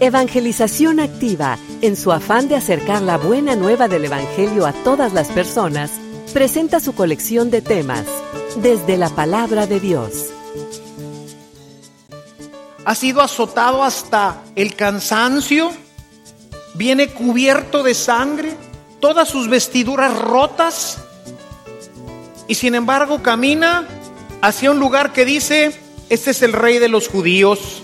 Evangelización Activa, en su afán de acercar la buena nueva del Evangelio a todas las personas, presenta su colección de temas, desde la palabra de Dios. Ha sido azotado hasta el cansancio, viene cubierto de sangre, todas sus vestiduras rotas, y sin embargo camina hacia un lugar que dice, este es el rey de los judíos.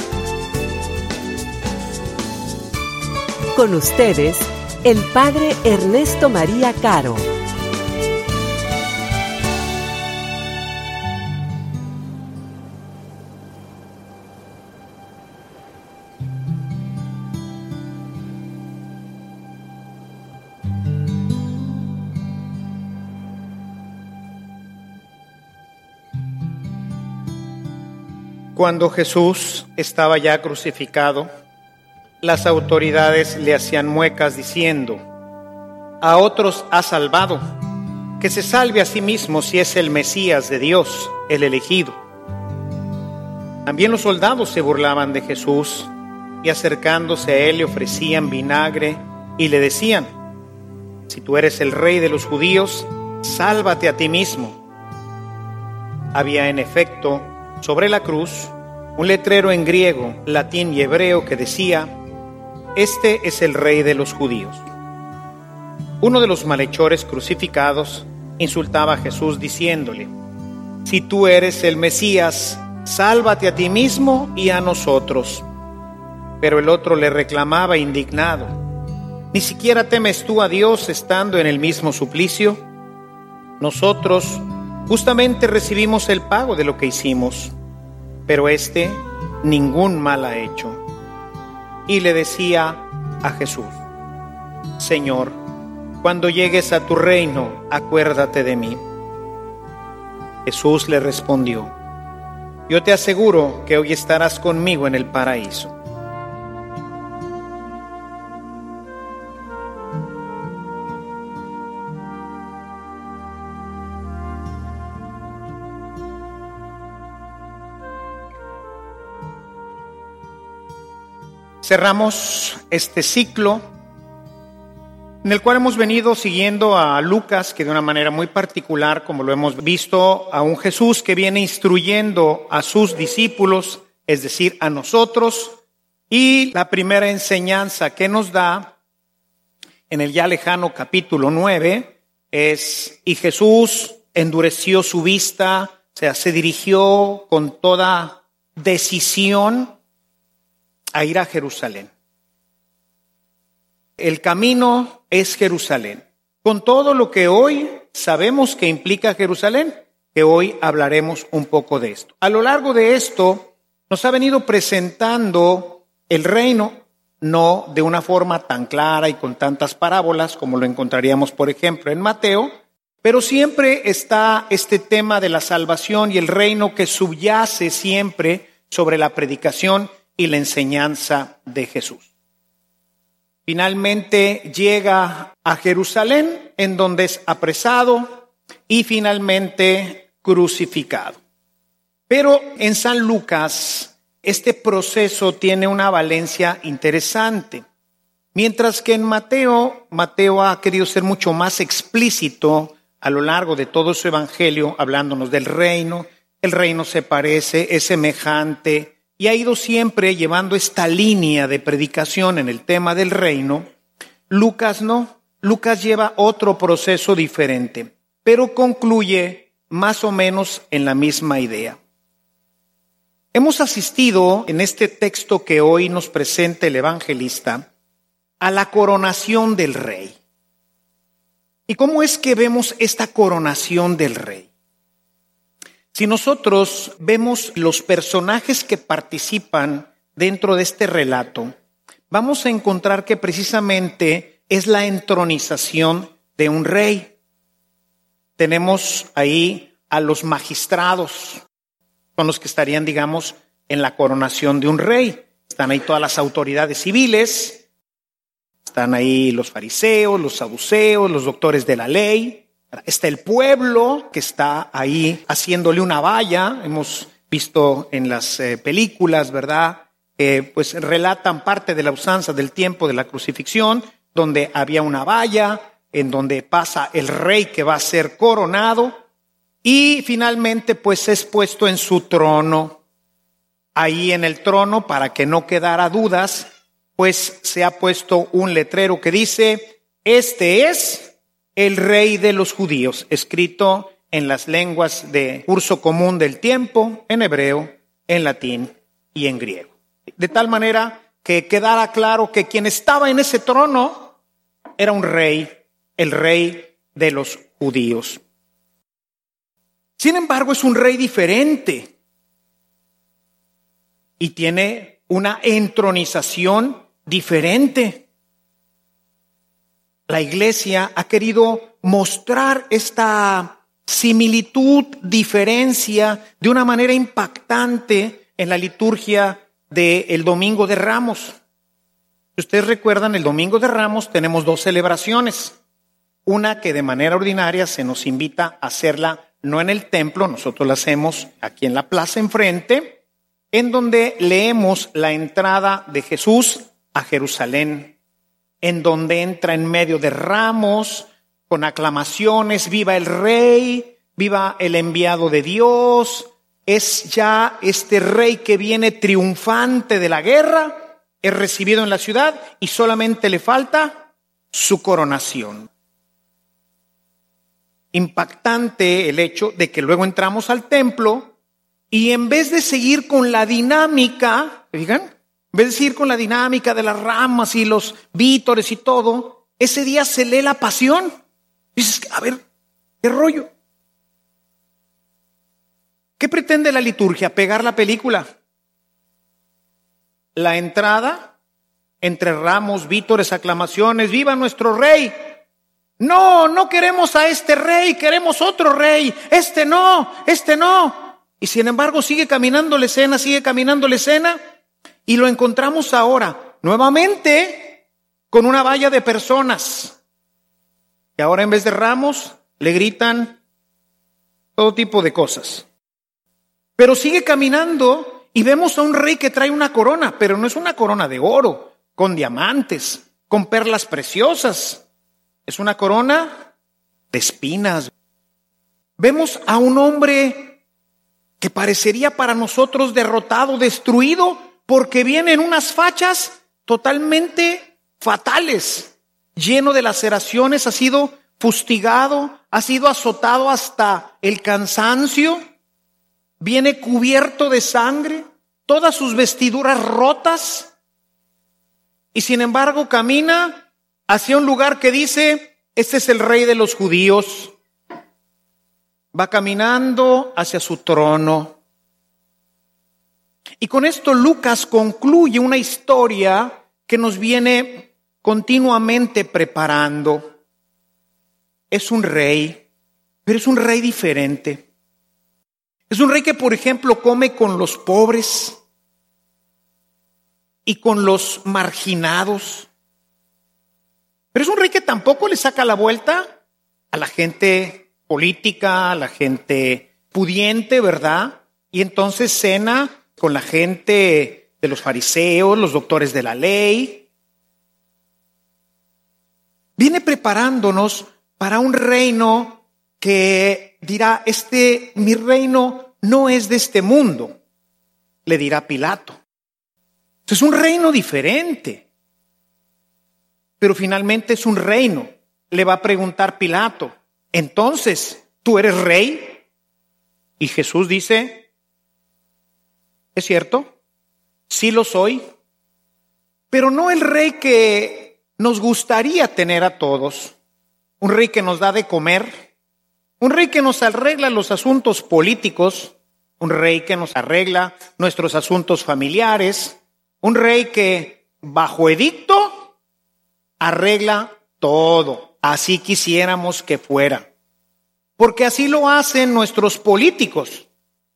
Con ustedes, el Padre Ernesto María Caro. Cuando Jesús estaba ya crucificado, las autoridades le hacían muecas diciendo, a otros ha salvado, que se salve a sí mismo si es el Mesías de Dios, el elegido. También los soldados se burlaban de Jesús y acercándose a él le ofrecían vinagre y le decían, si tú eres el rey de los judíos, sálvate a ti mismo. Había en efecto sobre la cruz un letrero en griego, latín y hebreo que decía, Este es el rey de los judíos. Uno de los malhechores crucificados insultaba a Jesús diciéndole, Si tú eres el Mesías, sálvate a ti mismo y a nosotros. Pero el otro le reclamaba indignado, ¿ni siquiera temes tú a Dios estando en el mismo suplicio? Nosotros justamente recibimos el pago de lo que hicimos, pero éste ningún mal ha hecho. Y le decía a Jesús, Señor, cuando llegues a tu reino, acuérdate de mí. Jesús le respondió, yo te aseguro que hoy estarás conmigo en el paraíso. Cerramos este ciclo en el cual hemos venido siguiendo a Lucas, que de una manera muy particular, como lo hemos visto, a un Jesús que viene instruyendo a sus discípulos, es decir, a nosotros, y la primera enseñanza que nos da en el ya lejano capítulo 9 es, y Jesús endureció su vista, o sea, se dirigió con toda decisión a ir a Jerusalén. El camino es Jerusalén. Con todo lo que hoy sabemos que implica Jerusalén, que hoy hablaremos un poco de esto. A lo largo de esto nos ha venido presentando el reino, no de una forma tan clara y con tantas parábolas como lo encontraríamos, por ejemplo, en Mateo, pero siempre está este tema de la salvación y el reino que subyace siempre sobre la predicación y la enseñanza de Jesús. Finalmente llega a Jerusalén, en donde es apresado y finalmente crucificado. Pero en San Lucas este proceso tiene una valencia interesante. Mientras que en Mateo, Mateo ha querido ser mucho más explícito a lo largo de todo su evangelio, hablándonos del reino. El reino se parece, es semejante, y ha ido siempre llevando esta línea de predicación en el tema del reino, Lucas no. Lucas lleva otro proceso diferente, pero concluye más o menos en la misma idea. Hemos asistido en este texto que hoy nos presenta el evangelista a la coronación del rey. ¿Y cómo es que vemos esta coronación del rey? Si nosotros vemos los personajes que participan dentro de este relato, vamos a encontrar que precisamente es la entronización de un rey. Tenemos ahí a los magistrados, son los que estarían, digamos, en la coronación de un rey. Están ahí todas las autoridades civiles, están ahí los fariseos, los saduceos, los doctores de la ley, está el pueblo que está ahí haciéndole una valla, hemos visto en las eh, películas, ¿verdad? Pues relatan parte de la usanza del tiempo de la crucifixión, donde había una valla, en donde pasa el rey que va a ser coronado, y finalmente pues es puesto en su trono. Ahí en el trono, para que no quedara dudas, pues se ha puesto un letrero que dice, este es el rey de los judíos, escrito en las lenguas de curso común del tiempo, en hebreo, en latín y en griego. De tal manera que quedara claro que quien estaba en ese trono era un rey, el rey de los judíos. Sin embargo, es un rey diferente y tiene una entronización diferente. La iglesia ha querido mostrar esta similitud, diferencia, de una manera impactante en la liturgia del Domingo de Ramos. Si ustedes recuerdan, el Domingo de Ramos tenemos dos celebraciones. Una que de manera ordinaria se nos invita a hacerla no en el templo, nosotros la hacemos aquí en la plaza enfrente, en donde leemos la entrada de Jesús a Jerusalén, en donde entra en medio de ramos, con aclamaciones, viva el rey, viva el enviado de Dios, es ya este rey que viene triunfante de la guerra, es recibido en la ciudad y solamente le falta su coronación. Impactante el hecho de que luego entramos al templo y en vez de seguir con la dinámica, digan, en vez de seguir con la dinámica de las ramas y los vítores y todo, ese día se lee la pasión. Dices, a ver, ¿qué rollo? ¿Qué pretende la liturgia? Pegar la película. La entrada entre ramos, vítores, aclamaciones, viva nuestro rey. No, no queremos a este rey, queremos otro rey. Este no, este no. Y sin embargo sigue caminando la escena, sigue caminando la escena. Y lo encontramos ahora, nuevamente, con una valla de personas. Y ahora en vez de ramos, le gritan todo tipo de cosas. Pero sigue caminando y vemos a un rey que trae una corona, pero no es una corona de oro, con diamantes, con perlas preciosas. Es una corona de espinas. Vemos a un hombre que parecería para nosotros derrotado, destruido, porque viene en unas fachas totalmente fatales, lleno de laceraciones, ha sido fustigado, ha sido azotado hasta el cansancio viene cubierto de sangre, todas sus vestiduras rotas, y sin embargo camina hacia un lugar que dice, este es el rey de los judíos. Va caminando hacia su trono. Y con esto Lucas concluye una historia que nos viene continuamente preparando. Es un rey, pero es un rey diferente. Es un rey que, por ejemplo, come con los pobres y con los marginados. Pero es un rey que tampoco le saca la vuelta a la gente política, a la gente pudiente, ¿verdad? Y entonces cena con la gente de los fariseos, los doctores de la ley. Viene preparándonos para un reino que dirá, este, mi reino no es de este mundo, le dirá Pilato. Es un reino diferente, pero finalmente es un reino. Le va a preguntar Pilato, entonces, ¿tú eres rey? Y Jesús dice, ¿es cierto? Sí lo soy, pero no el rey que nos gustaría tener a todos, un rey que nos da de comer, Un rey que nos arregla los asuntos políticos, un rey que nos arregla nuestros asuntos familiares, un rey que bajo edicto arregla todo. Así quisiéramos que fuera. Porque así lo hacen nuestros políticos,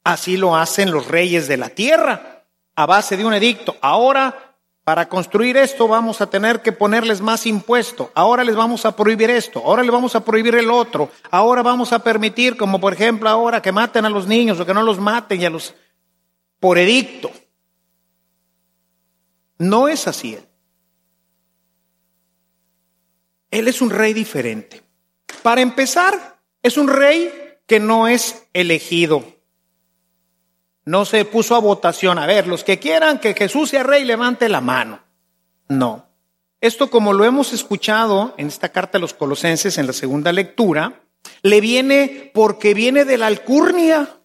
así lo hacen los reyes de la tierra, a base de un edicto. Ahora, para construir esto vamos a tener que ponerles más impuesto, ahora les vamos a prohibir esto, ahora les vamos a prohibir el otro, ahora vamos a permitir, como por ejemplo ahora, que maten a los niños o que no los maten y a los... por edicto. No es así él. Él es un rey diferente. Para empezar, es un rey que no es elegido. No se puso a votación. A ver, los que quieran que Jesús sea rey, levante la mano. No. Esto, como lo hemos escuchado en esta carta a los colosenses en la segunda lectura, le viene porque viene de la alcurnia.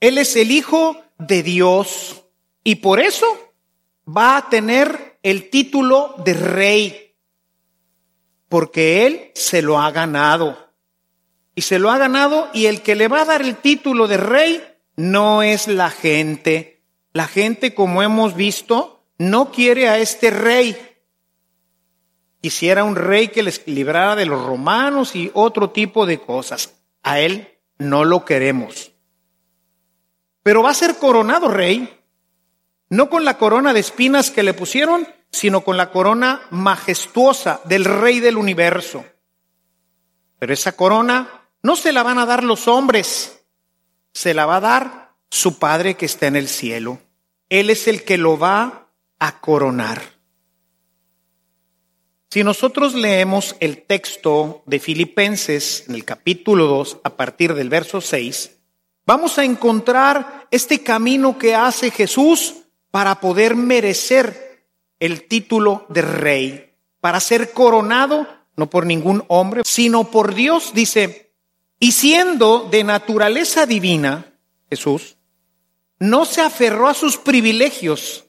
Él es el Hijo de Dios y por eso va a tener el título de rey, porque Él se lo ha ganado y se lo ha ganado y el que le va a dar el título de rey no es la gente. La gente, como hemos visto, no quiere a este rey. Quisiera un rey que les librara de los romanos y otro tipo de cosas. A él no lo queremos. Pero va a ser coronado rey, no con la corona de espinas que le pusieron, sino con la corona majestuosa del rey del universo. Pero esa corona no se la van a dar los hombres, se la va a dar su Padre que está en el cielo. Él es el que lo va a coronar. Si nosotros leemos el texto de Filipenses en el capítulo 2 a partir del verso 6, vamos a encontrar este camino que hace Jesús para poder merecer el título de rey, para ser coronado no por ningún hombre, sino por Dios. Dice, y siendo de naturaleza divina, Jesús, no se aferró a sus privilegios,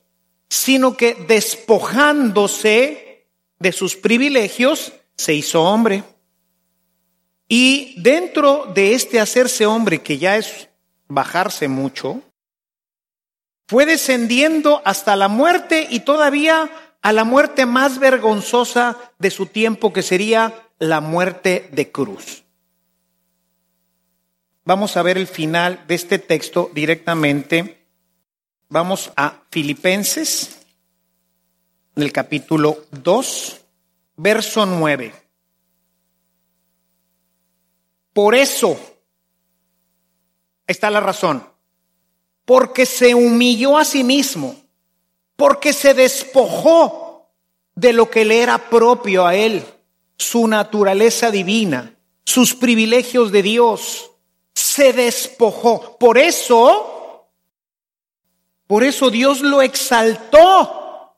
sino que despojándose de sus privilegios, se hizo hombre. Y dentro de este hacerse hombre, que ya es bajarse mucho, fue descendiendo hasta la muerte y todavía a la muerte más vergonzosa de su tiempo, que sería la muerte de cruz. Vamos a ver el final de este texto directamente. Vamos a Filipenses, en el capítulo 2, verso 9. Por eso está la razón. Porque se humilló a sí mismo, porque se despojó de lo que le era propio a él, su naturaleza divina, sus privilegios de Dios se despojó. Por eso, por eso Dios lo exaltó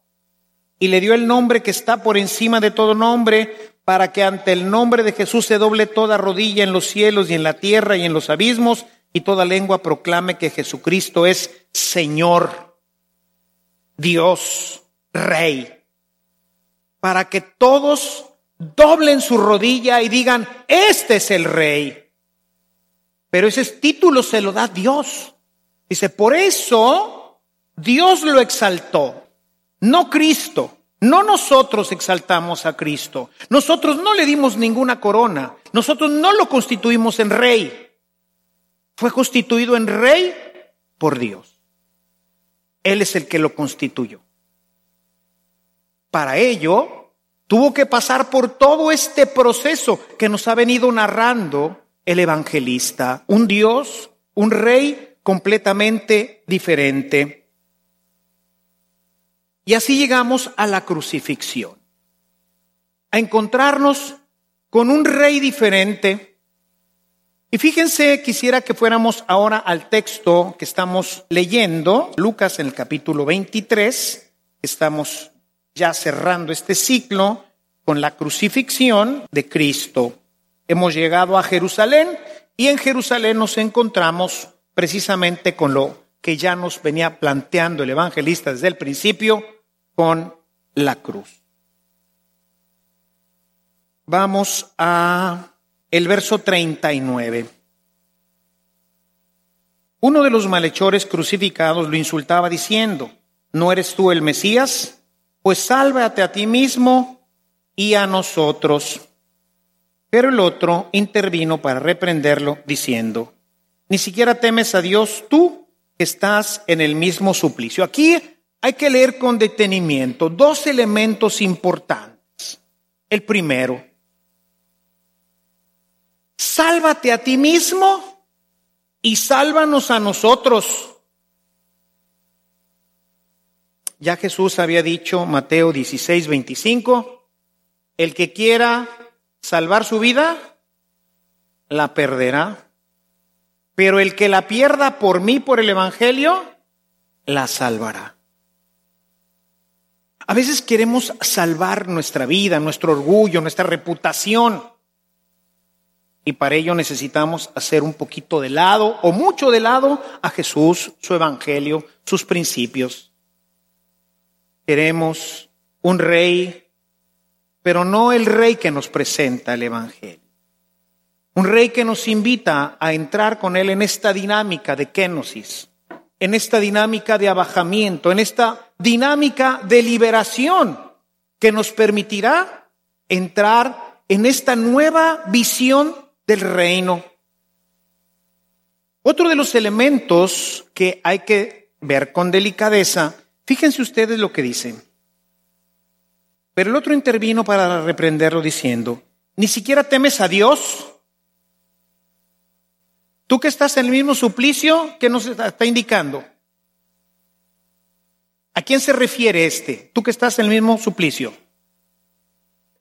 y le dio el nombre que está por encima de todo nombre, para que ante el nombre de Jesús se doble toda rodilla en los cielos y en la tierra y en los abismos, y toda lengua proclame que Jesucristo es Señor, Dios, Rey, para que todos doblen su rodilla y digan, este es el Rey. Pero ese título se lo da Dios. Dice, por eso Dios lo exaltó, no Cristo. No nosotros exaltamos a Cristo. Nosotros no le dimos ninguna corona. Nosotros no lo constituimos en rey. Fue constituido en rey por Dios. Él es el que lo constituyó. Para ello, tuvo que pasar por todo este proceso que nos ha venido narrando el evangelista, un Dios, un rey completamente diferente. Y así llegamos a la crucifixión, a encontrarnos con un rey diferente. Y fíjense, quisiera que fuéramos ahora al texto que estamos leyendo, Lucas en el capítulo 23, estamos ya cerrando este ciclo con la crucifixión de Cristo. Hemos llegado a Jerusalén y en Jerusalén nos encontramos precisamente con lo que ya nos venía planteando el evangelista desde el principio, con la cruz. Vamos a el verso 39. Uno de los malhechores crucificados lo insultaba diciendo, ¿no eres tú el Mesías? Pues sálvate a ti mismo y a nosotros. Pero el otro intervino para reprenderlo, diciendo, ni siquiera temes a Dios tú que estás en el mismo suplicio. Aquí hay que leer con detenimiento dos elementos importantes. El primero, sálvate a ti mismo y sálvanos a nosotros. Ya Jesús había dicho, Mateo 16, 25, el que quiera salvar su vida, la perderá. Pero el que la pierda por mí, por el Evangelio, la salvará. A veces queremos salvar nuestra vida, nuestro orgullo, nuestra reputación. Y para ello necesitamos hacer un poquito de lado o mucho de lado a Jesús, su evangelio, sus principios. Queremos un rey, pero no el rey que nos presenta el evangelio. Un rey que nos invita a entrar con él en esta dinámica de kenosis, en esta dinámica de abajamiento, en esta dinámica de liberación que nos permitirá entrar en esta nueva visión del reino. Otro de los elementos que hay que ver con delicadeza, fíjense ustedes lo que dicen. Pero el otro intervino para reprenderlo diciendo, ¿ni siquiera temes a Dios? Tú que estás en el mismo suplicio, ¿qué nos está indicando? ¿A quién se refiere este? Tú que estás en el mismo suplicio.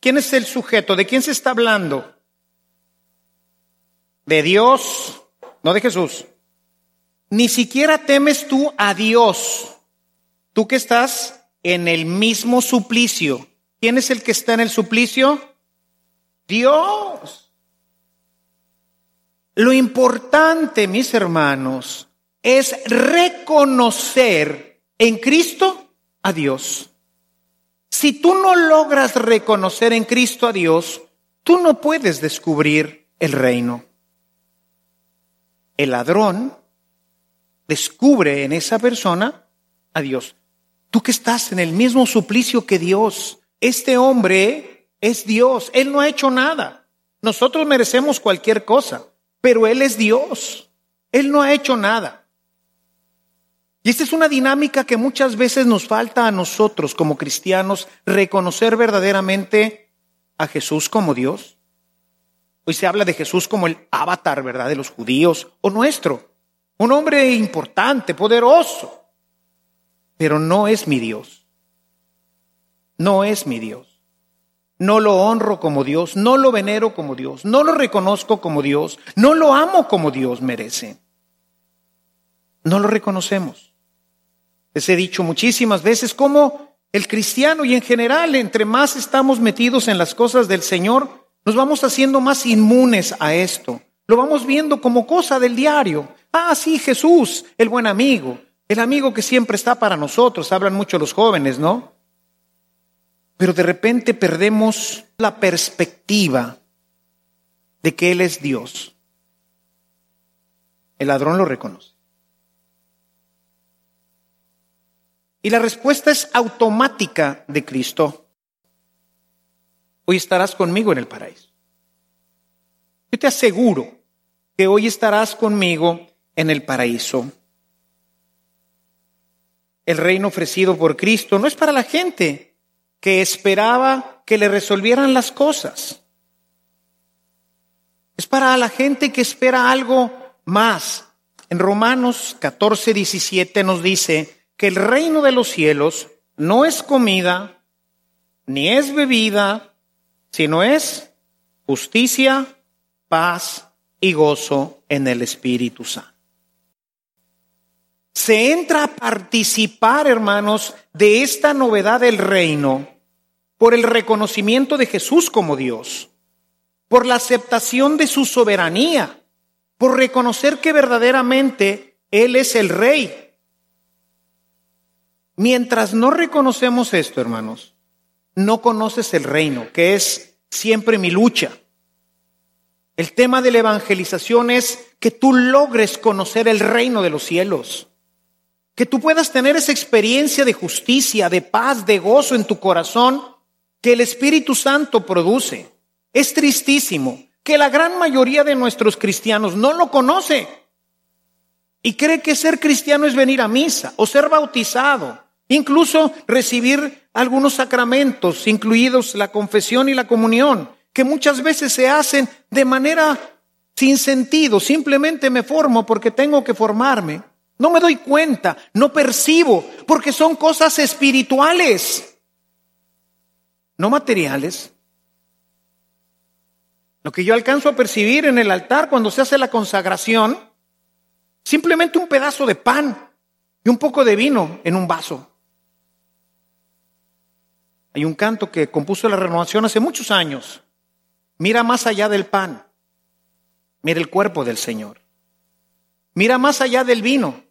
¿Quién es el sujeto? ¿De quién se está hablando? de Dios, no de Jesús. Ni siquiera temes tú a Dios. Tú que estás en el mismo suplicio. ¿Quién es el que está en el suplicio? Dios. Lo importante, mis hermanos, es reconocer en Cristo a Dios. Si tú no logras reconocer en Cristo a Dios, tú no puedes descubrir el reino el ladrón descubre en esa persona a Dios. Tú que estás en el mismo suplicio que Dios, este hombre es Dios, Él no ha hecho nada. Nosotros merecemos cualquier cosa, pero Él es Dios, Él no ha hecho nada. Y esta es una dinámica que muchas veces nos falta a nosotros como cristianos, reconocer verdaderamente a Jesús como Dios. Hoy se habla de Jesús como el avatar, ¿verdad?, de los judíos o nuestro. Un hombre importante, poderoso. Pero no es mi Dios. No es mi Dios. No lo honro como Dios, no lo venero como Dios, no lo reconozco como Dios, no lo amo como Dios merece. No lo reconocemos. Les he dicho muchísimas veces cómo el cristiano y en general, entre más estamos metidos en las cosas del Señor, nos vamos haciendo más inmunes a esto. Lo vamos viendo como cosa del diario. Ah, sí, Jesús, el buen amigo, el amigo que siempre está para nosotros. Hablan mucho los jóvenes, ¿no? Pero de repente perdemos la perspectiva de que Él es Dios. El ladrón lo reconoce. Y la respuesta es automática de Cristo hoy estarás conmigo en el paraíso. Yo te aseguro que hoy estarás conmigo en el paraíso. El reino ofrecido por Cristo no es para la gente que esperaba que le resolvieran las cosas. Es para la gente que espera algo más. En Romanos 14, 17 nos dice que el reino de los cielos no es comida, ni es bebida, sino es justicia, paz y gozo en el Espíritu Santo. Se entra a participar, hermanos, de esta novedad del reino por el reconocimiento de Jesús como Dios, por la aceptación de su soberanía, por reconocer que verdaderamente Él es el Rey. Mientras no reconocemos esto, hermanos, no conoces el reino, que es siempre mi lucha. El tema de la evangelización es que tú logres conocer el reino de los cielos. Que tú puedas tener esa experiencia de justicia, de paz, de gozo en tu corazón que el Espíritu Santo produce. Es tristísimo que la gran mayoría de nuestros cristianos no lo conoce y cree que ser cristiano es venir a misa o ser bautizado, incluso recibir algunos sacramentos, incluidos la confesión y la comunión, que muchas veces se hacen de manera sin sentido, simplemente me formo porque tengo que formarme. No me doy cuenta, no percibo, porque son cosas espirituales, no materiales. Lo que yo alcanzo a percibir en el altar cuando se hace la consagración, simplemente un pedazo de pan y un poco de vino en un vaso. Hay un canto que compuso la renovación hace muchos años. Mira más allá del pan. Mira el cuerpo del Señor. Mira más allá del vino.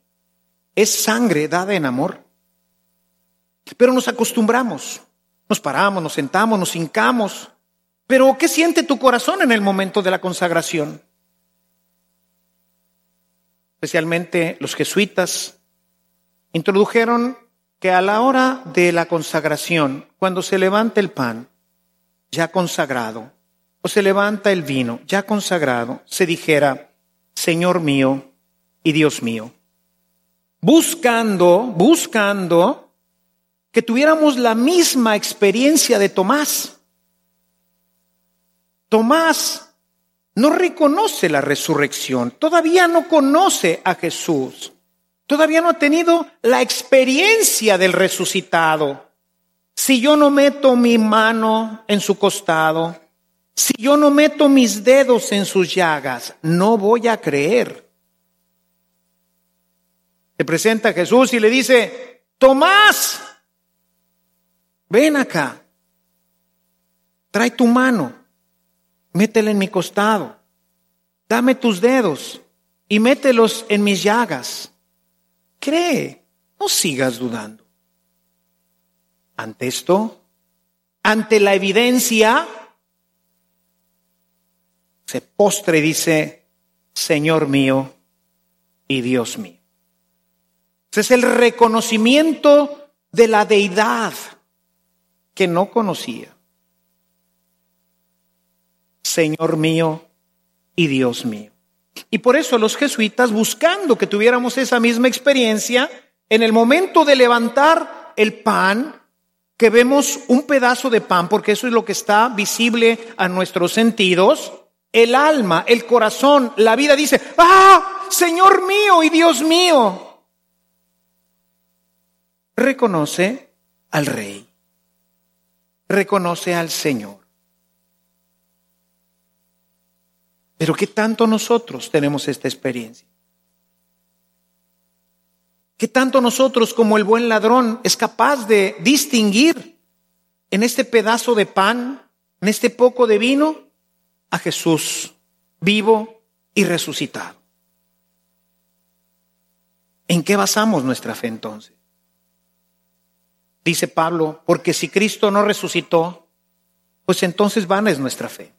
Es sangre dada en amor. Pero nos acostumbramos. Nos paramos, nos sentamos, nos hincamos. Pero ¿qué siente tu corazón en el momento de la consagración? Especialmente los jesuitas introdujeron que a la hora de la consagración, cuando se levanta el pan ya consagrado, o se levanta el vino ya consagrado, se dijera, Señor mío y Dios mío. Buscando, buscando que tuviéramos la misma experiencia de Tomás. Tomás no reconoce la resurrección, todavía no conoce a Jesús, todavía no ha tenido la experiencia del resucitado. Si yo no meto mi mano en su costado, si yo no meto mis dedos en sus llagas, no voy a creer. Se presenta a Jesús y le dice, Tomás, ven acá, trae tu mano, métela en mi costado, dame tus dedos y mételos en mis llagas. Cree, no sigas dudando. Ante esto, ante la evidencia, se postre y dice, Señor mío y Dios mío. Ese es el reconocimiento de la deidad que no conocía. Señor mío y Dios mío. Y por eso los jesuitas, buscando que tuviéramos esa misma experiencia, en el momento de levantar el pan, que vemos un pedazo de pan, porque eso es lo que está visible a nuestros sentidos, el alma, el corazón, la vida dice, ah, Señor mío y Dios mío. Reconoce al Rey, reconoce al Señor. Pero ¿qué tanto nosotros tenemos esta experiencia? ¿Qué tanto nosotros como el buen ladrón es capaz de distinguir en este pedazo de pan, en este poco de vino, a Jesús vivo y resucitado. ¿En qué basamos nuestra fe entonces? Dice Pablo, porque si Cristo no resucitó, pues entonces vana es nuestra fe.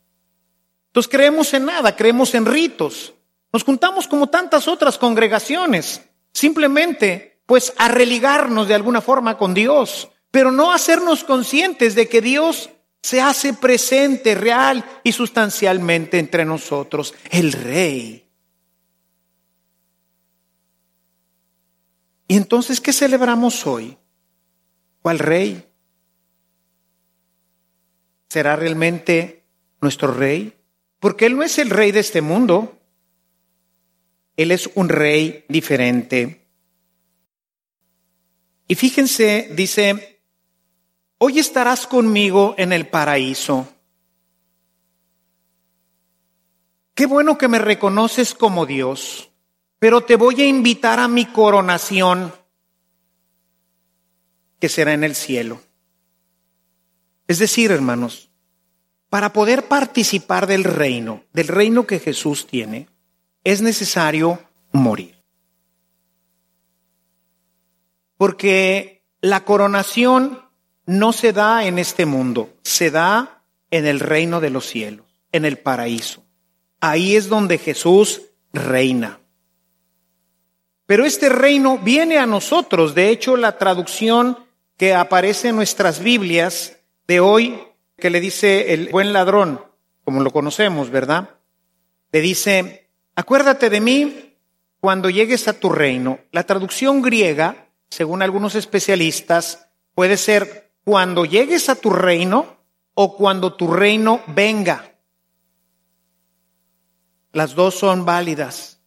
Entonces creemos en nada, creemos en ritos. Nos juntamos como tantas otras congregaciones, simplemente pues a religarnos de alguna forma con Dios, pero no hacernos conscientes de que Dios se hace presente real y sustancialmente entre nosotros, el Rey. Y entonces, ¿qué celebramos hoy? ¿Cuál Rey? ¿Será realmente nuestro Rey? Porque Él no es el Rey de este mundo. Él es un Rey diferente. Y fíjense, dice hoy estarás conmigo en el paraíso. Qué bueno que me reconoces como Dios, pero te voy a invitar a mi coronación, que será en el cielo. Es decir, hermanos, para poder participar del reino, del reino que Jesús tiene, es necesario morir. Porque la coronación no se da en este mundo, se da en el reino de los cielos, en el paraíso. ahí es donde Jesús reina. Pero este reino viene a nosotros. De hecho, la traducción que aparece en nuestras Biblias de hoy, que le dice el buen ladrón, como lo conocemos, ¿verdad? Le dice, acuérdate de mí cuando llegues a tu reino. La traducción griega, según algunos especialistas, puede ser cuando llegues a tu reino o cuando tu reino venga. Las dos son válidas.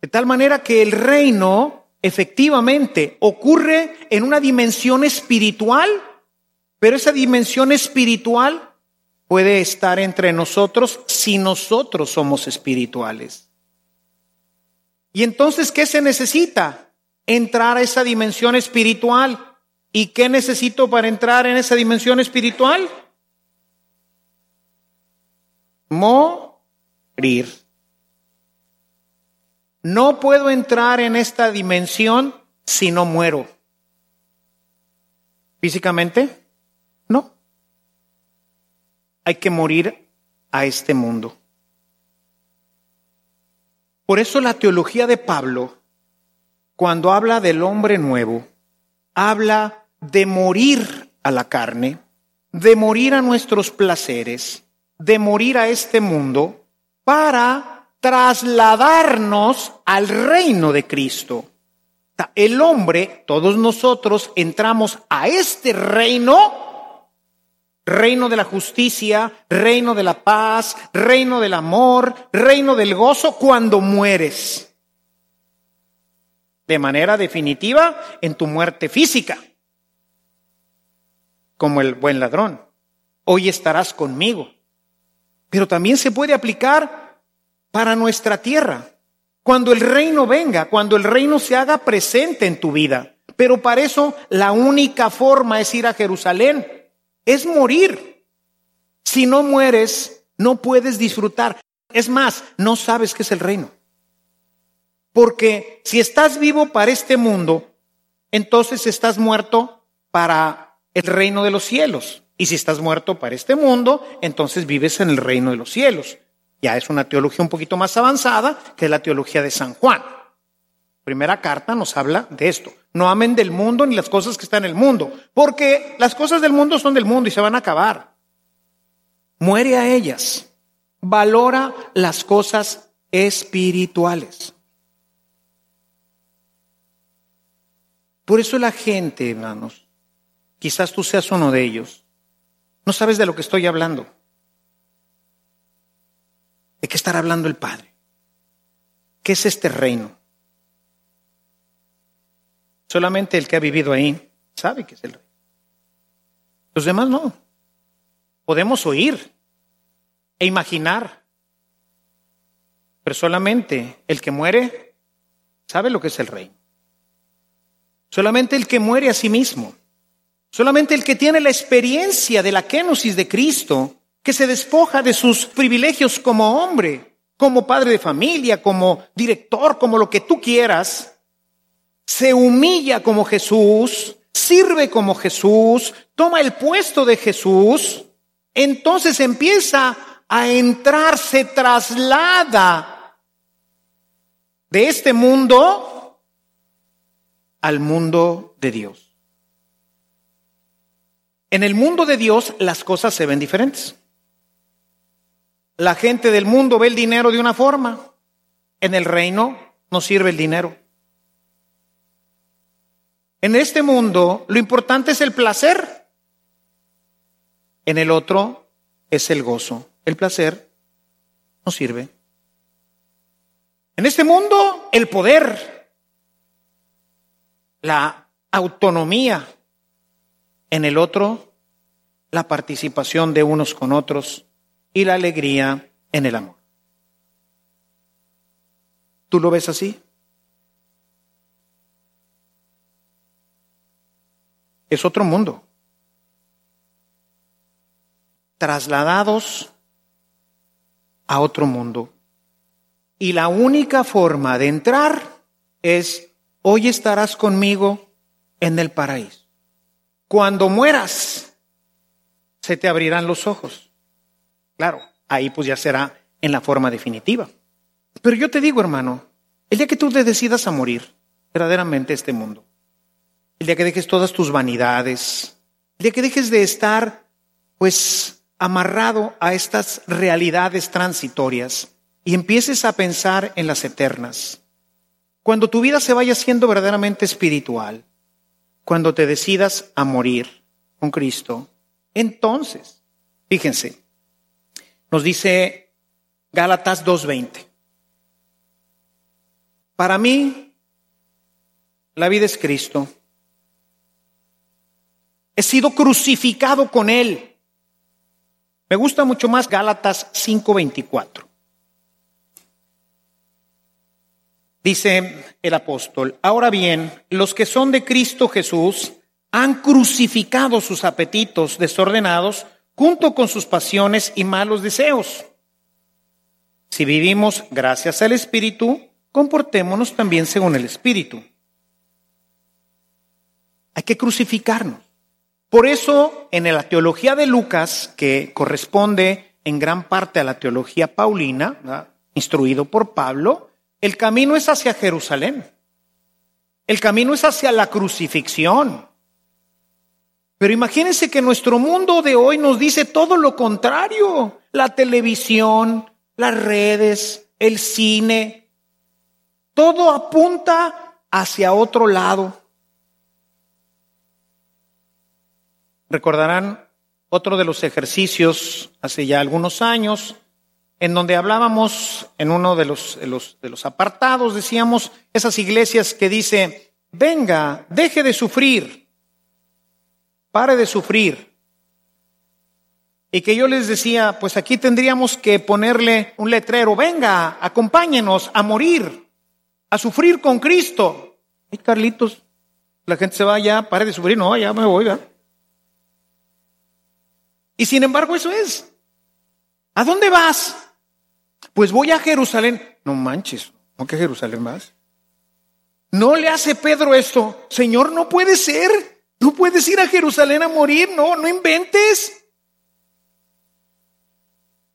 De tal manera que el reino efectivamente ocurre en una dimensión espiritual, pero esa dimensión espiritual puede estar entre nosotros si nosotros somos espirituales. Y entonces, ¿qué se necesita? Entrar a esa dimensión espiritual. ¿Y qué necesito para entrar en esa dimensión espiritual? Morir. No puedo entrar en esta dimensión si no muero. ¿Físicamente? No. Hay que morir a este mundo. Por eso la teología de Pablo, cuando habla del hombre nuevo, habla de morir a la carne, de morir a nuestros placeres, de morir a este mundo, para trasladarnos al reino de Cristo. El hombre, todos nosotros, entramos a este reino, reino de la justicia, reino de la paz, reino del amor, reino del gozo, cuando mueres. De manera definitiva, en tu muerte física, como el buen ladrón. Hoy estarás conmigo. Pero también se puede aplicar para nuestra tierra. Cuando el reino venga, cuando el reino se haga presente en tu vida. Pero para eso la única forma es ir a Jerusalén, es morir. Si no mueres, no puedes disfrutar. Es más, no sabes qué es el reino. Porque si estás vivo para este mundo, entonces estás muerto para el reino de los cielos. Y si estás muerto para este mundo, entonces vives en el reino de los cielos. Ya es una teología un poquito más avanzada, que la teología de San Juan. Primera carta nos habla de esto. No amen del mundo ni las cosas que están en el mundo, porque las cosas del mundo son del mundo y se van a acabar. Muere a ellas. Valora las cosas espirituales. Por eso la gente, hermanos, quizás tú seas uno de ellos, no sabes de lo que estoy hablando. ¿De qué estará hablando el Padre? ¿Qué es este reino? Solamente el que ha vivido ahí sabe que es el reino. Los demás no. Podemos oír e imaginar, pero solamente el que muere sabe lo que es el reino. Solamente el que muere a sí mismo. Solamente el que tiene la experiencia de la kenosis de Cristo que se despoja de sus privilegios como hombre, como padre de familia, como director, como lo que tú quieras, se humilla como Jesús, sirve como Jesús, toma el puesto de Jesús, entonces empieza a entrar, se traslada de este mundo al mundo de Dios. En el mundo de Dios las cosas se ven diferentes. La gente del mundo ve el dinero de una forma. En el reino no sirve el dinero. En este mundo lo importante es el placer. En el otro es el gozo. El placer no sirve. En este mundo el poder, la autonomía. En el otro la participación de unos con otros y la alegría en el amor. ¿Tú lo ves así? Es otro mundo. Trasladados a otro mundo. Y la única forma de entrar es, hoy estarás conmigo en el paraíso. Cuando mueras, se te abrirán los ojos Claro, ahí pues ya será en la forma definitiva. Pero yo te digo, hermano, el día que tú te decidas a morir verdaderamente este mundo, el día que dejes todas tus vanidades, el día que dejes de estar pues amarrado a estas realidades transitorias y empieces a pensar en las eternas, cuando tu vida se vaya siendo verdaderamente espiritual, cuando te decidas a morir con Cristo, entonces, fíjense, nos dice Gálatas 2.20. Para mí, la vida es Cristo. He sido crucificado con Él. Me gusta mucho más Gálatas 5:24. Dice el apóstol, ahora bien, los que son de Cristo Jesús han crucificado sus apetitos desordenados junto con sus pasiones y malos deseos. Si vivimos gracias al Espíritu, comportémonos también según el Espíritu. Hay que crucificarnos. Por eso, en la teología de Lucas, que corresponde en gran parte a la teología paulina, instruido por Pablo, el camino es hacia Jerusalén. El camino es hacia la crucifixión. Pero imagínense que nuestro mundo de hoy nos dice todo lo contrario. La televisión, las redes, el cine, todo apunta hacia otro lado. Recordarán otro de los ejercicios hace ya algunos años en donde hablábamos en uno de los, de los, apartados, decíamos esas iglesias que dice, venga, deje de sufrir, pare de sufrir. Y que yo les decía, pues aquí tendríamos que ponerle un letrero, venga, acompáñenos a morir, a sufrir con Cristo. Y Carlitos, la gente se va ya, pare de sufrir, no, ya me voy. Y sin embargo eso es. ¿A dónde vas? Pues voy a Jerusalén. No manches, ¿no que Jerusalén vas? No le hace Pedro esto. Señor, no puede ser. No puedes ir a Jerusalén a morir. No, no inventes.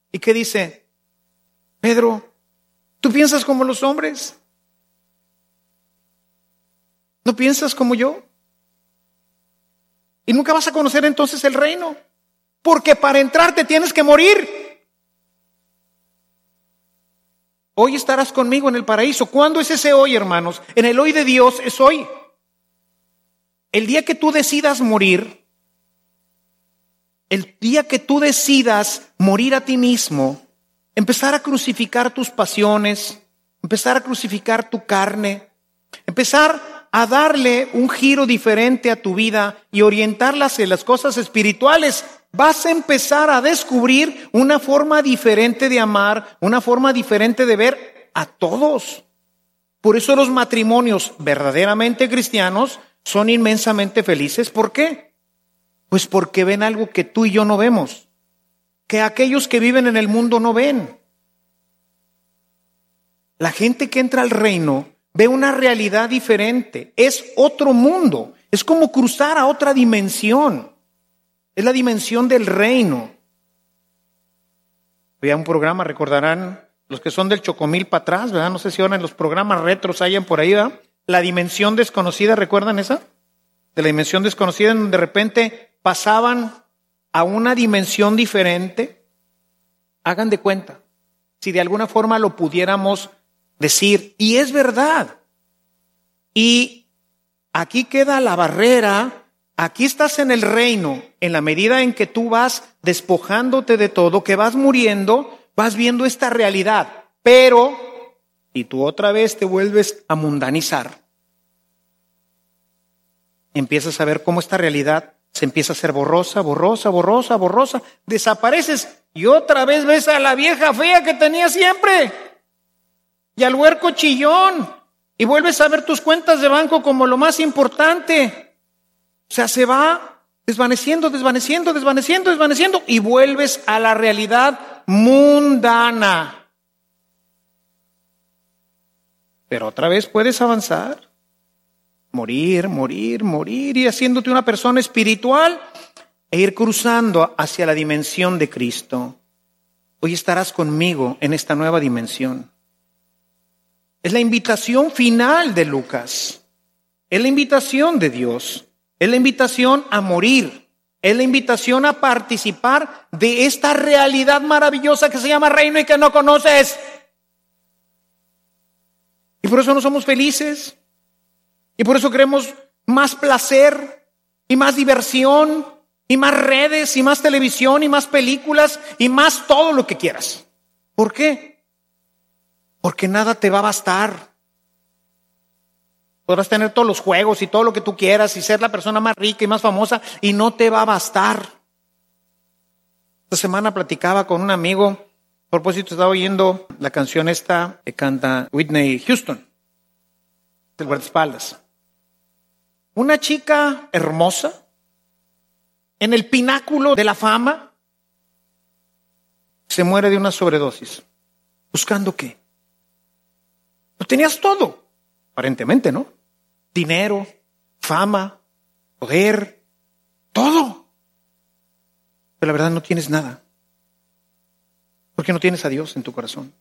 ¿Y qué dice? Pedro, ¿tú piensas como los hombres? ¿No piensas como yo? Y nunca vas a conocer entonces el reino. Porque para entrar te tienes que morir. Hoy estarás conmigo en el paraíso. ¿Cuándo es ese hoy, hermanos? En el hoy de Dios es hoy. El día que tú decidas morir, el día que tú decidas morir a ti mismo, empezar a crucificar tus pasiones, empezar a crucificar tu carne, empezar a darle un giro diferente a tu vida y orientarla hacia las cosas espirituales, vas a empezar a descubrir una forma diferente de amar, una forma diferente de ver a todos. Por eso los matrimonios verdaderamente cristianos son inmensamente felices. ¿Por qué? Pues porque ven algo que tú y yo no vemos, que aquellos que viven en el mundo no ven. La gente que entra al reino ve una realidad diferente, es otro mundo, es como cruzar a otra dimensión. Es la dimensión del reino. Había un programa, recordarán los que son del Chocomil para atrás, ¿verdad? No sé si ahora en los programas retros hayan por ahí, ¿verdad? La dimensión desconocida, ¿recuerdan esa? De la dimensión desconocida, en donde de repente pasaban a una dimensión diferente. Hagan de cuenta, si de alguna forma lo pudiéramos decir, y es verdad. Y aquí queda la barrera Aquí estás en el reino, en la medida en que tú vas despojándote de todo, que vas muriendo, vas viendo esta realidad. Pero, y tú otra vez te vuelves a mundanizar, empiezas a ver cómo esta realidad se empieza a hacer borrosa, borrosa, borrosa, borrosa, desapareces y otra vez ves a la vieja fea que tenía siempre y al huerco chillón y vuelves a ver tus cuentas de banco como lo más importante o sea, se va desvaneciendo, desvaneciendo, desvaneciendo, desvaneciendo y vuelves a la realidad mundana. Pero otra vez puedes avanzar, morir, morir, morir y haciéndote una persona espiritual e ir cruzando hacia la dimensión de Cristo. hoy estarás conmigo en esta nueva dimensión. Es la invitación final de Lucas. Es la invitación de Dios. Es la invitación a morir. Es la invitación a participar de esta realidad maravillosa que se llama reino y que no conoces. Y por eso no somos felices. Y por eso queremos más placer y más diversión y más redes y más televisión y más películas y más todo lo que quieras. ¿Por qué? Porque nada te va a bastar. Podrás tener todos los juegos y todo lo que tú quieras y ser la persona más rica y más famosa y no te va a bastar. Esta semana platicaba con un amigo, a propósito estaba oyendo la canción esta que canta Whitney Houston, del guardaespaldas. Una chica hermosa, en el pináculo de la fama, se muere de una sobredosis. ¿Buscando qué? Lo tenías todo, aparentemente, ¿no? dinero, fama, poder, todo. Pero la verdad no tienes nada. Porque no tienes a Dios en tu corazón.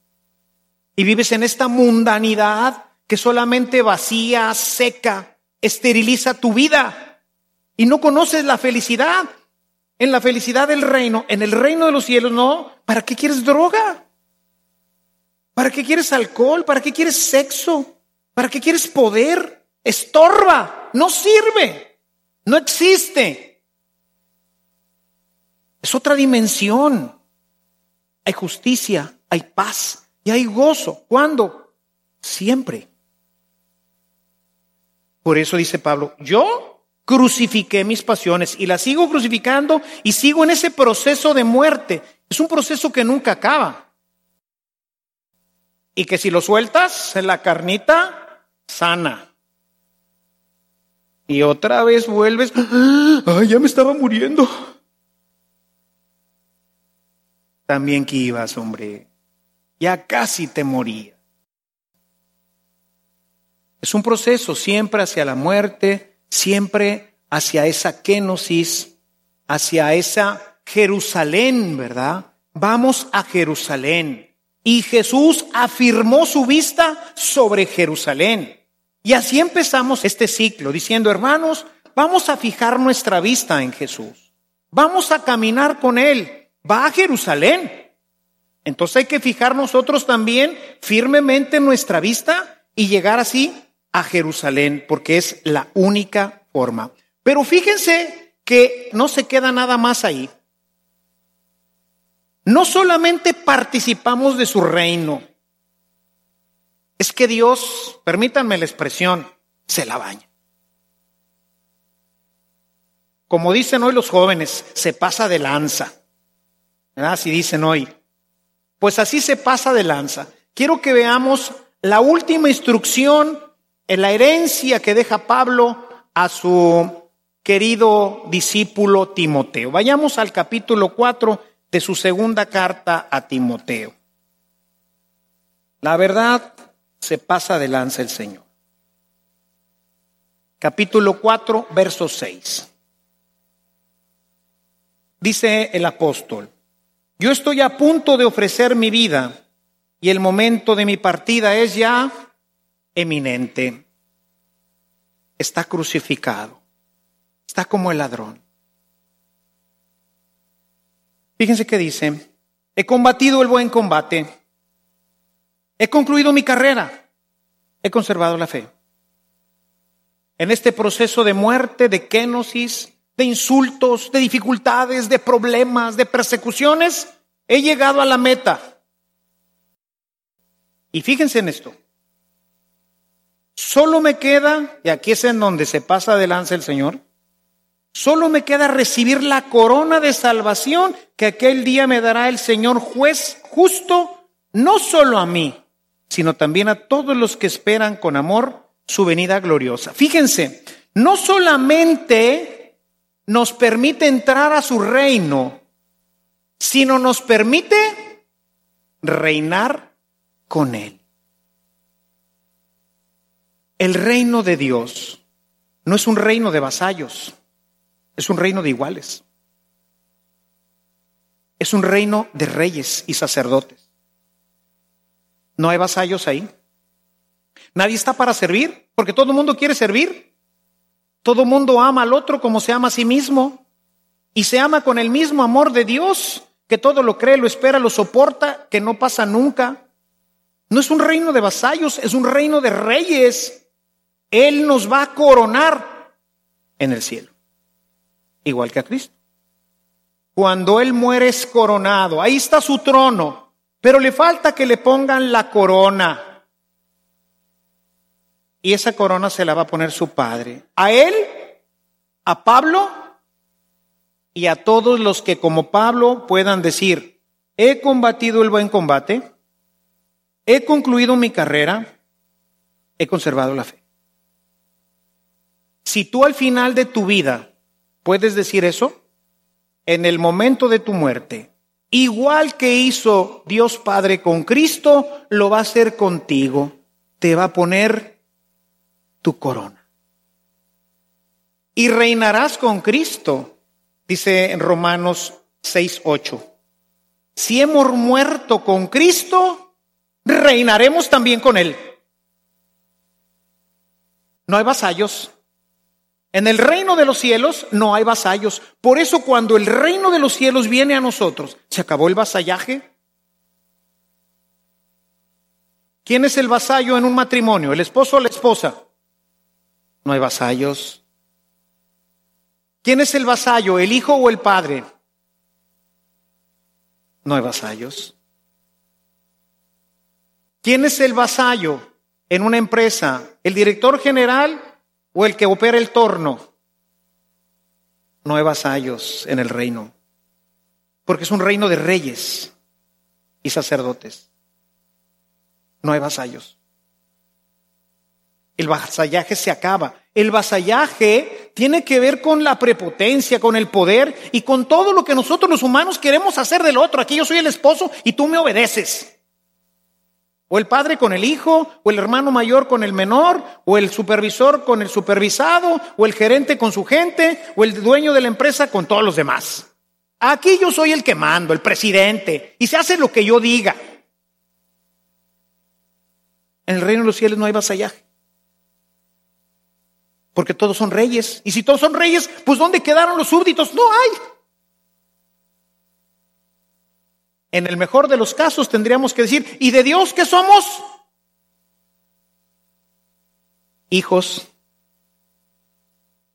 Y vives en esta mundanidad que solamente vacía, seca, esteriliza tu vida. Y no conoces la felicidad. En la felicidad del reino, en el reino de los cielos, no. ¿Para qué quieres droga? ¿Para qué quieres alcohol? ¿Para qué quieres sexo? ¿Para qué quieres poder? estorba, no sirve, no existe. Es otra dimensión. Hay justicia, hay paz y hay gozo. ¿Cuándo? Siempre. Por eso dice Pablo, yo crucifiqué mis pasiones y las sigo crucificando y sigo en ese proceso de muerte. Es un proceso que nunca acaba. Y que si lo sueltas la carnita, sana. Y otra vez vuelves, ay, ya me estaba muriendo. También que ibas, hombre. Ya casi te moría. Es un proceso siempre hacia la muerte, siempre hacia esa kenosis, hacia esa Jerusalén, ¿verdad? Vamos a Jerusalén. Y Jesús afirmó su vista sobre Jerusalén. Y así empezamos este ciclo diciendo, hermanos, vamos a fijar nuestra vista en Jesús. Vamos a caminar con Él. Va a Jerusalén. Entonces hay que fijar nosotros también firmemente nuestra vista y llegar así a Jerusalén, porque es la única forma. Pero fíjense que no se queda nada más ahí. No solamente participamos de su reino, es que Dios, permítanme la expresión, se la baña. Como dicen hoy los jóvenes, se pasa de lanza. Así dicen hoy. Pues así se pasa de lanza. Quiero que veamos la última instrucción en la herencia que deja Pablo a su querido discípulo Timoteo. Vayamos al capítulo 4 de su segunda carta a Timoteo. La verdad, se pasa de lanza el Señor. Capítulo 4, verso 6. Dice el apóstol, yo estoy a punto de ofrecer mi vida y el momento de mi partida es ya eminente. Está crucificado, está como el ladrón. Fíjense que dice, he combatido el buen combate He concluido mi carrera. He conservado la fe. En este proceso de muerte, de kenosis, de insultos, de dificultades, de problemas, de persecuciones, he llegado a la meta. Y fíjense en esto. Solo me queda, y aquí es en donde se pasa de lanza el Señor, solo me queda recibir la corona de salvación que aquel día me dará el Señor juez justo, no solo a mí, sino también a todos los que esperan con amor su venida gloriosa. Fíjense, no solamente nos permite entrar a su reino, sino nos permite reinar con Él. El reino de Dios no es un reino de vasallos, es un reino de iguales. es un reino de reyes y sacerdotes. No hay vasallos ahí. Nadie está para servir, porque todo el mundo quiere servir. Todo mundo ama al otro como se ama a sí mismo. Y se ama con el mismo amor de Dios, que todo lo cree, lo espera, lo soporta, que no pasa nunca. No es un reino de vasallos, es un reino de reyes. Él nos va a coronar en el cielo, igual que a Cristo. Cuando Él muere es coronado, ahí está su trono, pero le falta que le pongan la corona. Y esa corona se la va a poner su padre. A Él, a Pablo y a todos los que como Pablo puedan decir, he combatido el buen combate, he concluido mi carrera, he conservado la fe. Si tú al final de tu vida puedes decir eso, en el momento de tu muerte, igual que hizo Dios Padre con Cristo, lo va a hacer contigo. Te va a poner tu corona. Y reinarás con Cristo, dice en Romanos 6, 8. Si hemos muerto con Cristo, reinaremos también con Él. No hay vasallos, en el reino de los cielos no hay vasallos. Por eso cuando el reino de los cielos viene a nosotros, ¿se acabó el vasallaje? ¿Quién es el vasallo en un matrimonio? ¿El esposo o la esposa? No hay vasallos. ¿Quién es el vasallo? ¿El hijo o el padre? No hay vasallos. ¿Quién es el vasallo en una empresa? ¿El director general o el que opera el torno. No hay vasallos en el reino, porque es un reino de reyes y sacerdotes. No hay vasallos. El vasallaje se acaba. El vasallaje tiene que ver con la prepotencia, con el poder y con todo lo que nosotros los humanos queremos hacer del otro. Aquí yo soy el esposo y tú me obedeces. O el padre con el hijo, o el hermano mayor con el menor, o el supervisor con el supervisado, o el gerente con su gente, o el dueño de la empresa con todos los demás. Aquí yo soy el que mando, el presidente, y se hace lo que yo diga. En el reino de los cielos no hay vasallaje. Porque todos son reyes. Y si todos son reyes, pues ¿dónde quedaron los súbditos? No hay. En el mejor de los casos tendríamos que decir, ¿y de Dios qué somos? Hijos.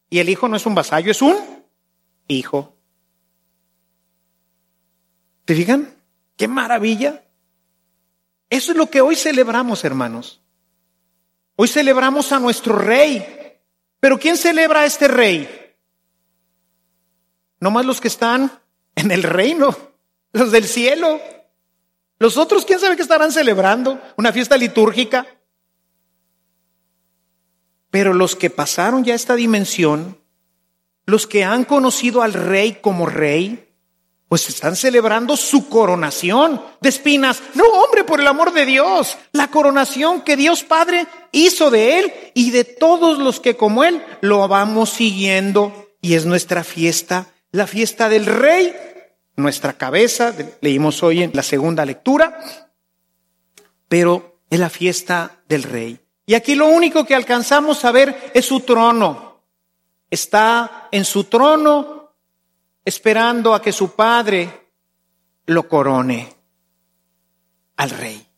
Y el hijo no es un vasallo, es un hijo. ¿Te fijan? ¡Qué maravilla! Eso es lo que hoy celebramos, hermanos. Hoy celebramos a nuestro rey. Pero ¿quién celebra a este rey? No más los que están en el reino los del cielo. Los otros, ¿quién sabe qué estarán celebrando? ¿Una fiesta litúrgica? Pero los que pasaron ya esta dimensión, los que han conocido al rey como rey, pues están celebrando su coronación de espinas. No, hombre, por el amor de Dios, la coronación que Dios Padre hizo de él y de todos los que como él lo vamos siguiendo y es nuestra fiesta, la fiesta del rey nuestra cabeza, leímos hoy en la segunda lectura, pero es la fiesta del rey. Y aquí lo único que alcanzamos a ver es su trono. Está en su trono esperando a que su padre lo corone al rey.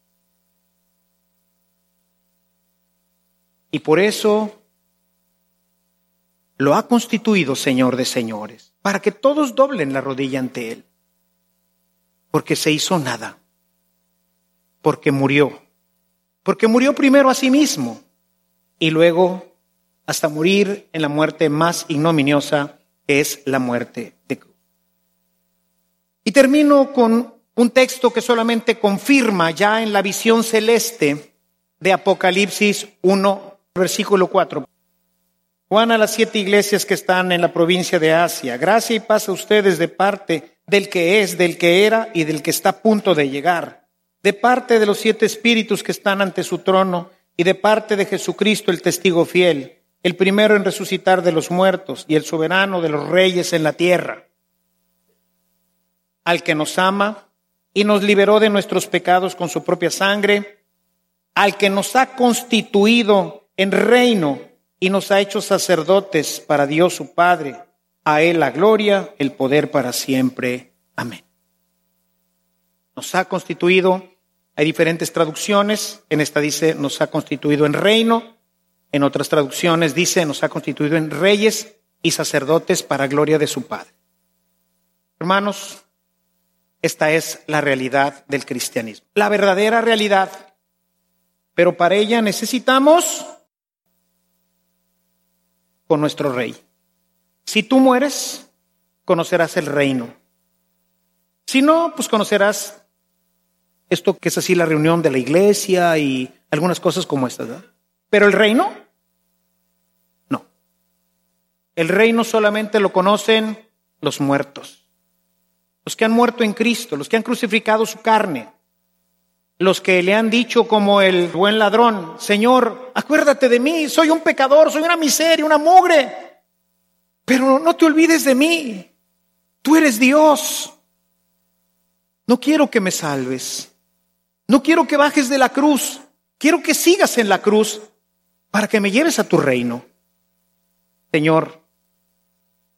Y por eso lo ha constituido Señor de señores, para que todos doblen la rodilla ante Él. Porque se hizo nada, porque murió, porque murió primero a sí mismo y luego hasta morir en la muerte más ignominiosa, que es la muerte de cruz. Y termino con un texto que solamente confirma ya en la visión celeste de Apocalipsis 1, versículo 4. Juan a las siete iglesias que están en la provincia de Asia, gracia y paz a ustedes de parte del que es, del que era y del que está a punto de llegar, de parte de los siete espíritus que están ante su trono y de parte de Jesucristo el testigo fiel, el primero en resucitar de los muertos y el soberano de los reyes en la tierra. al que nos ama y nos liberó de nuestros pecados con su propia sangre, al que nos ha constituido en reino y nos ha hecho sacerdotes para Dios su Padre. A Él la gloria, el poder para siempre. Amén. Nos ha constituido, hay diferentes traducciones, en esta dice nos ha constituido en reino, en otras traducciones dice nos ha constituido en reyes y sacerdotes para gloria de su Padre. Hermanos, esta es la realidad del cristianismo, la verdadera realidad. Pero para ella necesitamos con nuestro rey. Si tú mueres, conocerás el reino. Si no, pues conocerás esto que es así la reunión de la iglesia y algunas cosas como estas. Pero el reino, no. El reino solamente lo conocen los muertos los que han muerto en Cristo, los que han crucificado su carne, los que le han dicho como el buen ladrón, Señor, acuérdate de mí, soy un pecador, soy una miseria, una mugre, pero no te olvides de mí, tú eres Dios. No quiero que me salves, no quiero que bajes de la cruz, quiero que sigas en la cruz para que me lleves a tu reino. Señor,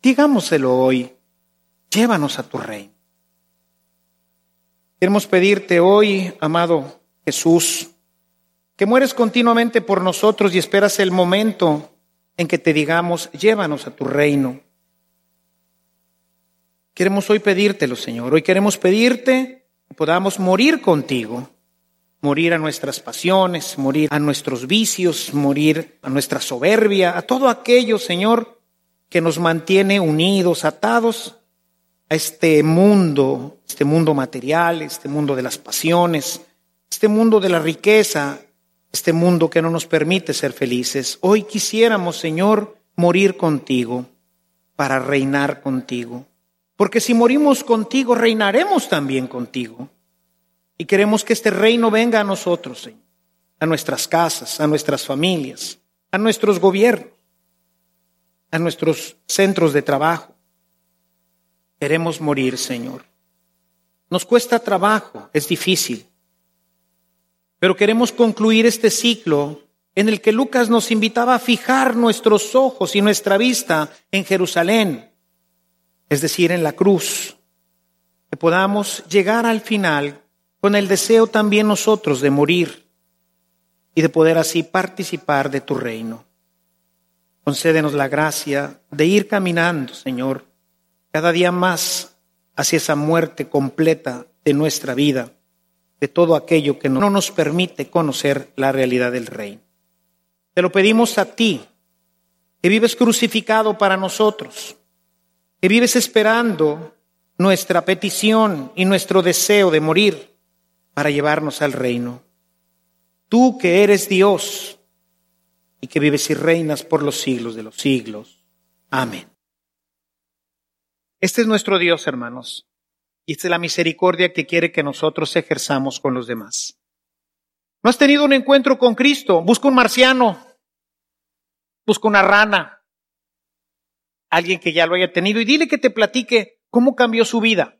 digámoselo hoy, llévanos a tu reino. Queremos pedirte hoy, amado Jesús, que mueres continuamente por nosotros y esperas el momento en que te digamos, llévanos a tu reino. Queremos hoy pedírtelo, Señor. Hoy queremos pedirte que podamos morir contigo, morir a nuestras pasiones, morir a nuestros vicios, morir a nuestra soberbia, a todo aquello, Señor, que nos mantiene unidos, atados a este mundo, este mundo material, este mundo de las pasiones, este mundo de la riqueza, este mundo que no nos permite ser felices. Hoy quisiéramos, Señor, morir contigo para reinar contigo. Porque si morimos contigo, reinaremos también contigo. Y queremos que este reino venga a nosotros, Señor, a nuestras casas, a nuestras familias, a nuestros gobiernos, a nuestros centros de trabajo Queremos morir, Señor. Nos cuesta trabajo, es difícil. Pero queremos concluir este ciclo en el que Lucas nos invitaba a fijar nuestros ojos y nuestra vista en Jerusalén, es decir, en la cruz, que podamos llegar al final con el deseo también nosotros de morir y de poder así participar de tu reino. Concédenos la gracia de ir caminando, Señor, cada día más hacia esa muerte completa de nuestra vida, de todo aquello que no nos permite conocer la realidad del reino. Te lo pedimos a ti, que vives crucificado para nosotros, que vives esperando nuestra petición y nuestro deseo de morir para llevarnos al reino. Tú que eres Dios y que vives y reinas por los siglos de los siglos. Amén. Este es nuestro Dios, hermanos, y esta es la misericordia que quiere que nosotros ejerzamos con los demás. ¿No has tenido un encuentro con Cristo? Busca un marciano, busca una rana, alguien que ya lo haya tenido y dile que te platique cómo cambió su vida.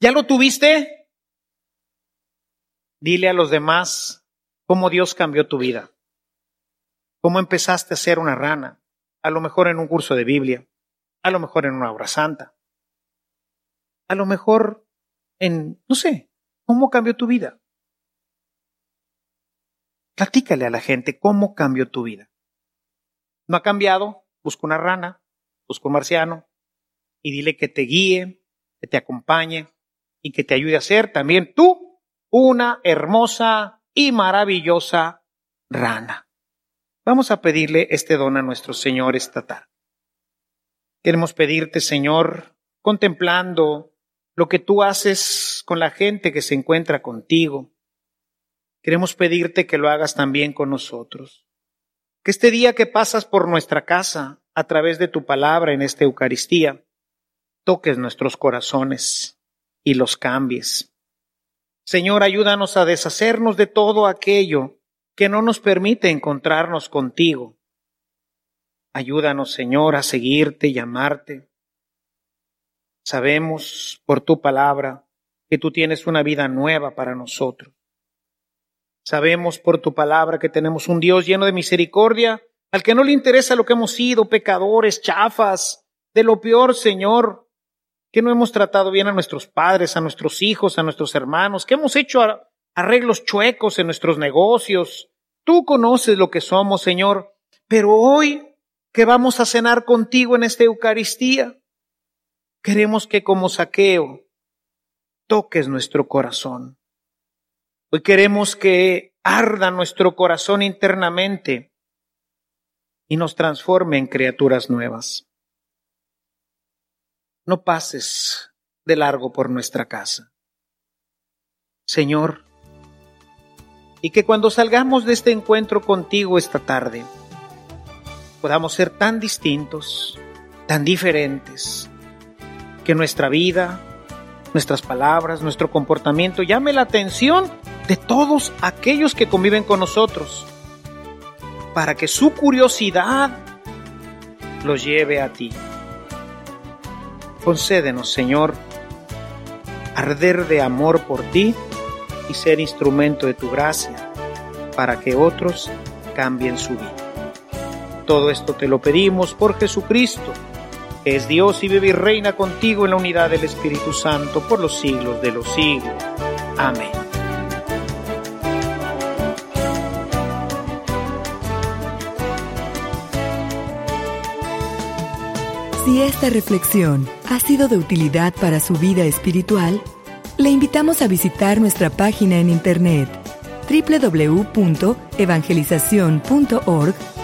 ¿Ya lo tuviste? Dile a los demás cómo Dios cambió tu vida. Cómo empezaste a ser una rana, a lo mejor en un curso de Biblia a lo mejor en una obra santa, a lo mejor en, no sé, cómo cambió tu vida. Platícale a la gente cómo cambió tu vida. ¿No ha cambiado? Busca una rana, busca un marciano y dile que te guíe, que te acompañe y que te ayude a ser también tú una hermosa y maravillosa rana. Vamos a pedirle este don a nuestro Señor esta tarde. Queremos pedirte, Señor, contemplando lo que tú haces con la gente que se encuentra contigo. Queremos pedirte que lo hagas también con nosotros. Que este día que pasas por nuestra casa a través de tu palabra en esta Eucaristía, toques nuestros corazones y los cambies. Señor, ayúdanos a deshacernos de todo aquello que no nos permite encontrarnos contigo Ayúdanos, Señor, a seguirte y amarte. Sabemos por tu palabra que tú tienes una vida nueva para nosotros. Sabemos por tu palabra que tenemos un Dios lleno de misericordia, al que no le interesa lo que hemos sido, pecadores, chafas, de lo peor, Señor, que no hemos tratado bien a nuestros padres, a nuestros hijos, a nuestros hermanos, que hemos hecho arreglos chuecos en nuestros negocios. Tú conoces lo que somos, Señor, pero hoy que vamos a cenar contigo en esta Eucaristía, queremos que como saqueo toques nuestro corazón. Hoy queremos que arda nuestro corazón internamente y nos transforme en criaturas nuevas. No pases de largo por nuestra casa. Señor, y que cuando salgamos de este encuentro contigo esta tarde, podamos ser tan distintos, tan diferentes, que nuestra vida, nuestras palabras, nuestro comportamiento llame la atención de todos aquellos que conviven con nosotros, para que su curiosidad los lleve a ti. Concédenos, Señor, arder de amor por ti y ser instrumento de tu gracia para que otros cambien su vida. Todo esto te lo pedimos por Jesucristo, que es Dios y vive y reina contigo en la unidad del Espíritu Santo por los siglos de los siglos. Amén. Si esta reflexión ha sido de utilidad para su vida espiritual, le invitamos a visitar nuestra página en internet